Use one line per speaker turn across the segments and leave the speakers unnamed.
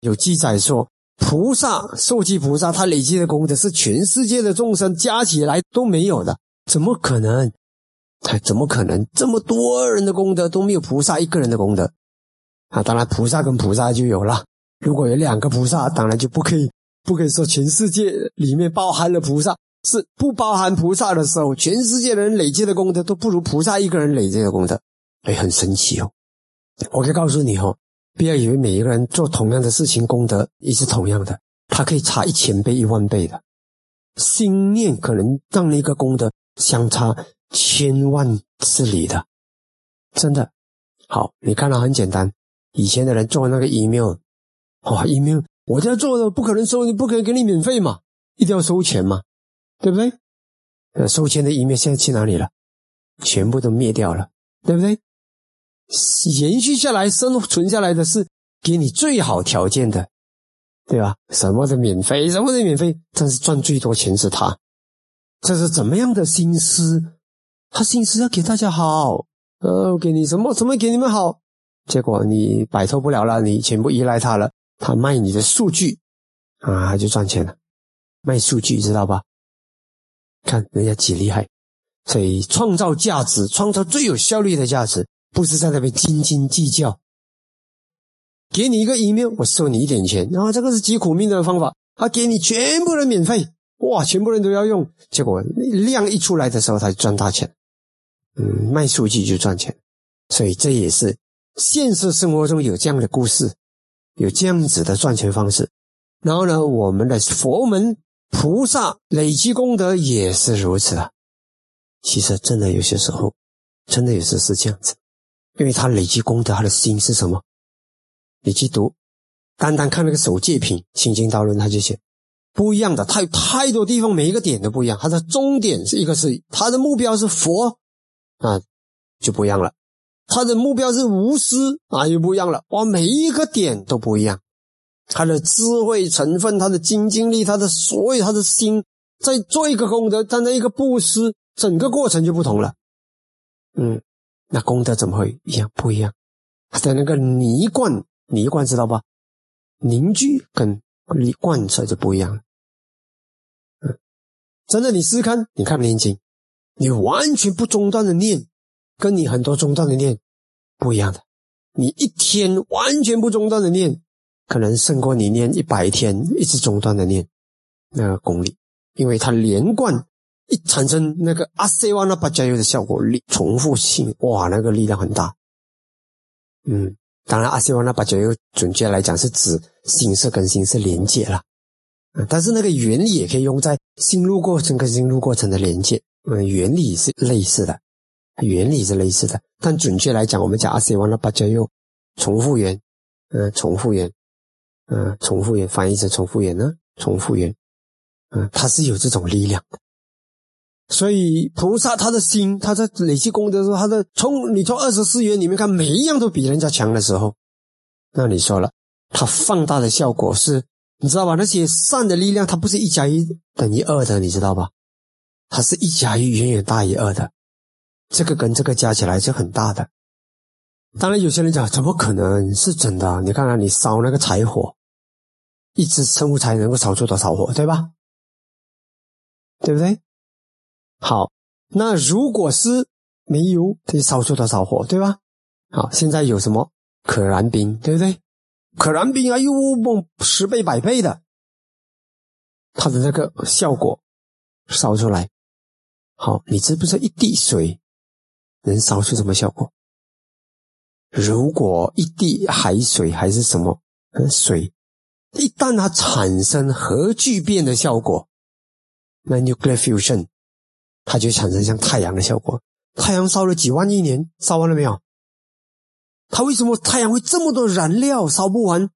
有记载说，菩萨受记菩萨他累积的功德是全世界的众生加起来都没有的，怎么可能？他怎么可能这么多人的功德都没有菩萨一个人的功德？啊，当然菩萨跟菩萨就有了。如果有两个菩萨，当然就不可以，不可以说全世界里面包含了菩萨，是不包含菩萨的时候，全世界的人累积的功德都不如菩萨一个人累积的功德。哎，很神奇哦！我可以告诉你哦，不要以为每一个人做同样的事情，功德也是同样的，他可以差一千倍、一万倍的。心念可能让那个功德相差千万之里的，真的。好，你看到很简单，以前的人做那个 email，哇，email 我这样做的不可能收，你不可能给你免费嘛，一定要收钱嘛，对不对？呃，收钱的 email 现在去哪里了？全部都灭掉了，对不对？延续下来、生存下来的是给你最好条件的，对吧？什么的免费，什么的免费，但是赚最多钱是他。这是怎么样的心思？他心思要给大家好，呃，给你什么什么给你们好，结果你摆脱不了了，你全部依赖他了。他卖你的数据啊，就赚钱了。卖数据知道吧？看人家几厉害，所以创造价值，创造最有效率的价值。不是在那边斤斤计较，给你一个 email，我收你一点钱，然后这个是极苦命的方法，他给你全部人免费，哇，全部人都要用，结果量一出来的时候，他就赚大钱，嗯，卖数据就赚钱，所以这也是现实生活中有这样的故事，有这样子的赚钱方式。然后呢，我们的佛门菩萨累积功德也是如此啊。其实真的有些时候，真的有时是这样子。因为他累积功德，他的心是什么？你去读，单单看那个守戒品《清经道论》，他就写不一样的。他有太多地方，每一个点都不一样。他的终点是一个是他的目标是佛啊，就不一样了。他的目标是无私啊，又不一样了。哇，每一个点都不一样。他的智慧成分，他的精精力，他的所有，他的心，在做一个功德，站在一个布施，整个过程就不同了。嗯。那功德怎么会一样不一样？在那个泥罐，泥罐知道吧？凝聚跟你贯彻就不一样。嗯，真的，你试试看，你看念经，你完全不中断的念，跟你很多中断的念不一样的。你一天完全不中断的念，可能胜过你念一百天一直中断的念那个功力，因为它连贯。一产生那个阿塞瓦那巴加油的效果力重复性，哇，那个力量很大。嗯，当然阿塞瓦那巴加油准确来讲是指心色跟心色连接了，嗯但是那个原理也可以用在心路过程跟心路过程的连接，嗯，原理是类似的，原理是类似的，但准确来讲，我们讲阿塞瓦那巴加油重复源，嗯，重复源，嗯，重复源翻译成重复源呢，重复源，嗯，它是有这种力量的。所以菩萨他的心，他在累积功德的时候，他的从你从二十四元里面看，每一样都比人家强的时候，那你说了，他放大的效果是，你知道吧？那些善的力量，它不是一加一等于二的，你知道吧？它是一加一远远大于二的，这个跟这个加起来是很大的。当然，有些人讲怎么可能是真的？你看看你烧那个柴火，一支生物柴能够烧出多少火，对吧？对不对？好，那如果是煤油，它就烧出多少火，对吧？好，现在有什么可燃冰，对不对？可燃冰啊，又猛十倍百倍的，它的那个效果烧出来。好，你知不知道一滴水能烧出什么效果？如果一滴海水还是什么水，一旦它产生核聚变的效果，那 nuclear fusion。它就产生像太阳的效果。太阳烧了几万亿年，烧完了没有？它为什么太阳会这么多燃料烧不完？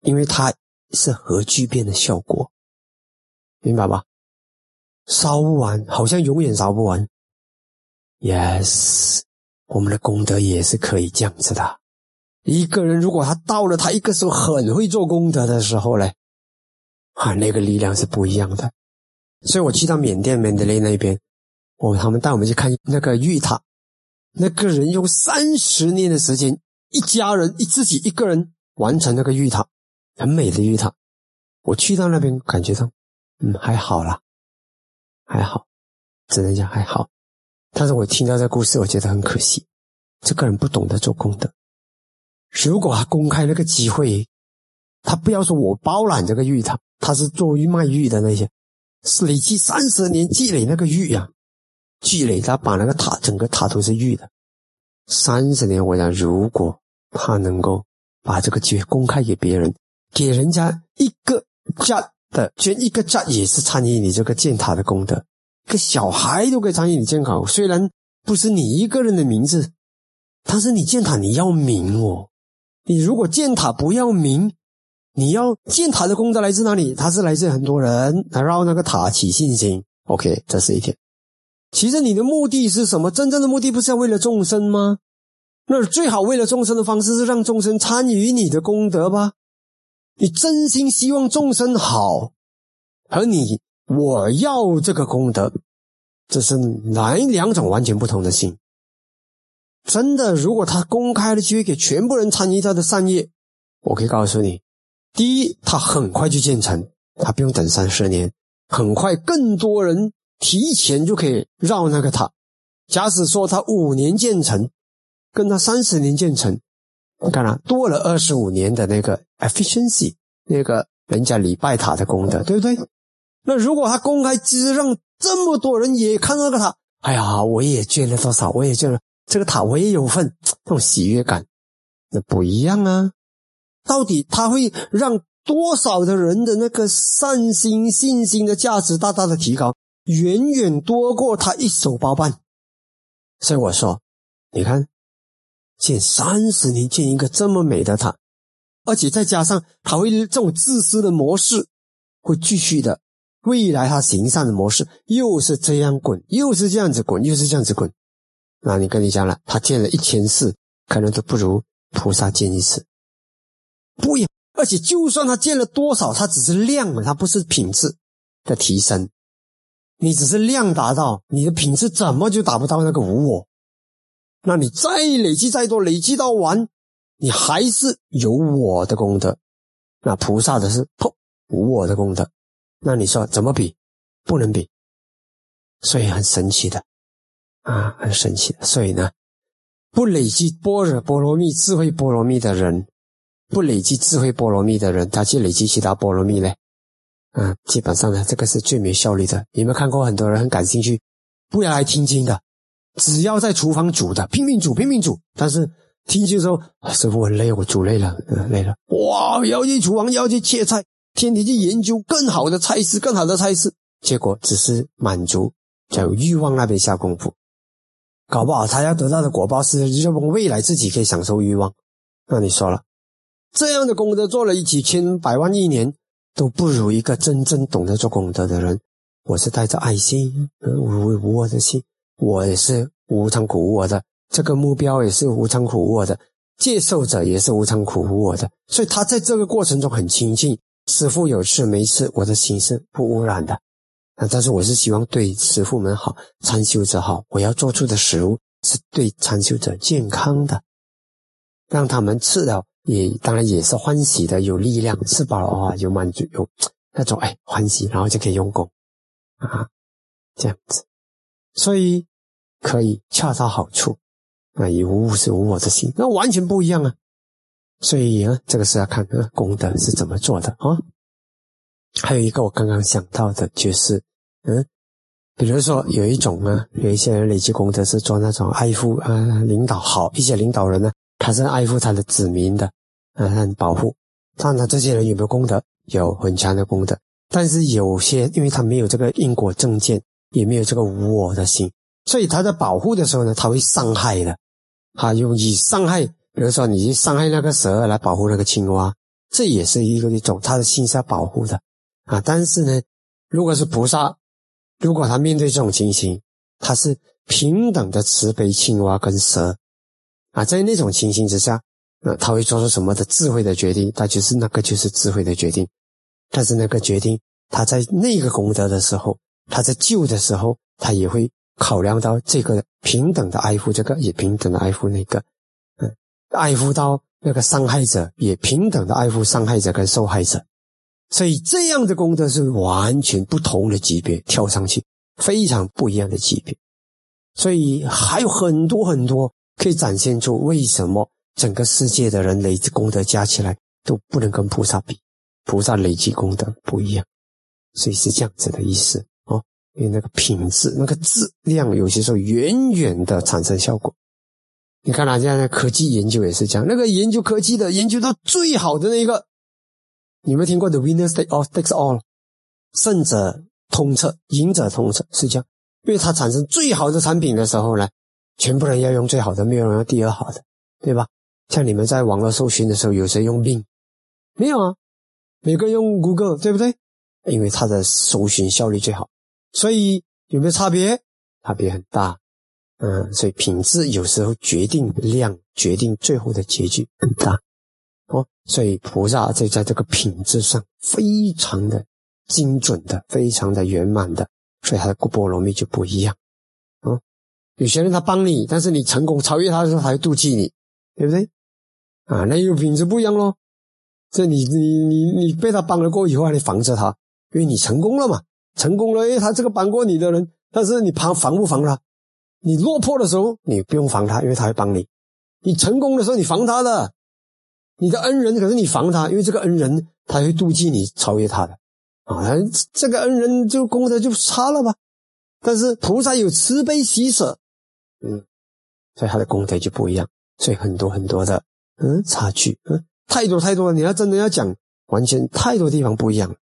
因为它是核聚变的效果，明白吧？烧不完，好像永远烧不完。Yes，我们的功德也是可以这样子的。一个人如果他到了他一个时候很会做功德的时候嘞，啊，那个力量是不一样的。所以我去到缅甸缅德勒那边。我他们带我们去看那个玉塔，那个人用三十年的时间，一家人一自己一个人完成那个玉塔，很美的玉塔。我去到那边，感觉到，嗯，还好啦，还好，只能讲还好。但是我听到这故事，我觉得很可惜，这个人不懂得做功德。如果他公开那个机会，他不要说我包揽这个玉塔，他是做玉卖玉的那些，是累积三十年积累那个玉呀，积累他把那个塔整个塔都是玉的，三十年。我想，如果他能够把这个机会公开给别人，给人家一个。家的捐一个家也是参与你这个建塔的功德，一个小孩都可以参与你建塔。虽然不是你一个人的名字，但是你建塔你要名哦。你如果建塔不要名，你要建塔的功德来自哪里？它是来自很多人来绕那个塔起信心。OK，这是一点。其实你的目的是什么？真正的目的不是要为了众生吗？那最好为了众生的方式是让众生参与你的功德吧。你真心希望众生好，和你我要这个功德，这是哪两种完全不同的心？真的，如果他公开的机会给全部人参与他的善业，我可以告诉你：第一，他很快就建成，他不用等三十年，很快更多人提前就可以绕那个塔。假使说他五年建成，跟他三十年建成。看了多了二十五年的那个 efficiency，那个人家礼拜塔的功德，对不对？那如果他公开，其实让这么多人也看到那个塔，哎呀，我也捐了多少，我也捐了这个塔，我也有份，这种喜悦感，那不一样啊。到底他会让多少的人的那个善心、信心的价值大大的提高，远远多过他一手包办。所以我说，你看。建三十年建一个这么美的塔，而且再加上他会这种自私的模式会继续的，未来他行善的模式又是这样滚，又是这样子滚，又是这样子滚。那你跟你讲了，他建了一千次，可能都不如菩萨建一次。不呀，而且就算他建了多少，他只是量，他不是品质的提升。你只是量达到，你的品质怎么就达不到那个无我？那你再累积再多，累积到完，你还是有我的功德。那菩萨的是破无我的功德。那你说怎么比？不能比。所以很神奇的啊，很神奇的。所以呢，不累积般若波罗蜜、智慧波罗蜜的人，不累积智慧波罗蜜的人，他去累积其他波罗蜜呢？嗯，基本上呢，这个是最没效率的。有没有看过很多人很感兴趣，不要来听经的？只要在厨房煮的，拼命煮，拼命煮。但是听经说，师傅我累，我煮累了，累了。哇，要去厨房，要去切菜，天天去研究更好的菜式，更好的菜式。结果只是满足在欲望那边下功夫，搞不好他要得到的果报是让未来自己可以享受欲望。那你说了，这样的功德做了一几千百万亿年，都不如一个真正懂得做功德的人。我是带着爱心，无无我的心。我也是无常苦无我的，这个目标也是无常苦无我的，接受者也是无常苦无我的，所以他在这个过程中很清净。师父有吃没吃，我的心是不污染的啊。但是我是希望对师父们好，参修者好，我要做出的食物是对参修者健康的，让他们吃了也当然也是欢喜的，有力量，吃饱了啊有满足，有那种哎欢喜，然后就可以用功啊，这样子。所以可以恰到好处啊，以无物是无我的心，那完全不一样啊。所以呢，这个是要看个功德是怎么做的啊。还有一个我刚刚想到的就是，嗯，比如说有一种呢，有一些人累积功德是做那种爱护啊，领导好一些领导人呢，他是爱护他的子民的，嗯，保护。看他这些人有没有功德？有很强的功德，但是有些因为他没有这个因果正见。也没有这个无我的心，所以他在保护的时候呢，他会伤害的，他用以伤害，比如说你去伤害那个蛇来保护那个青蛙，这也是一个一种他的心是要保护的啊。但是呢，如果是菩萨，如果他面对这种情形，他是平等的慈悲青蛙跟蛇啊，在那种情形之下，那他会做出什么的智慧的决定？他就是那个就是智慧的决定，但是那个决定他在那个功德的时候。他在救的时候，他也会考量到这个平等的爱护，这个也平等的爱护那个，嗯，爱护到那个伤害者也平等的爱护伤害者跟受害者，所以这样的功德是完全不同的级别，跳上去非常不一样的级别。所以还有很多很多可以展现出为什么整个世界的人累积功德加起来都不能跟菩萨比，菩萨累积功德不一样，所以是这样子的意思哦。因为那个品质、那个质量，有些时候远远的产生效果。你看啊，现在科技研究也是这样，那个研究科技的研究到最好的那一个，你有没有听过 “the winner takes all”？takes all，胜者通策，赢者通策，是这样。因为它产生最好的产品的时候呢，全部人要用最好的，没有人要第二好的，对吧？像你们在网络搜寻的时候，有谁用 Bing？没有啊，每个用 Google，对不对？因为它的搜寻效率最好，所以有没有差别？差别很大，嗯，所以品质有时候决定量，决定最后的结局很大哦。所以菩萨在在这个品质上非常的精准的，非常的圆满的。所以他的波罗蜜就不一样，啊，有些人他帮你，但是你成功超越他的时候，他会妒忌你，对不对？啊，那有品质不一样咯。这你你你你被他帮了过以后，你防着他，因为你成功了嘛，成功了，因为，他这个帮过你的人，但是你防防不防他？你落魄的时候，你不用防他，因为他会帮你；你成功的时候，你防他的，你的恩人，可是你防他，因为这个恩人他会妒忌你超越他的。啊，这个恩人就功德就差了吧？但是菩萨有慈悲喜舍，嗯，所以他的功德就不一样。所以很多很多的嗯差距，嗯，太多太多了。你要真的要讲，完全太多地方不一样。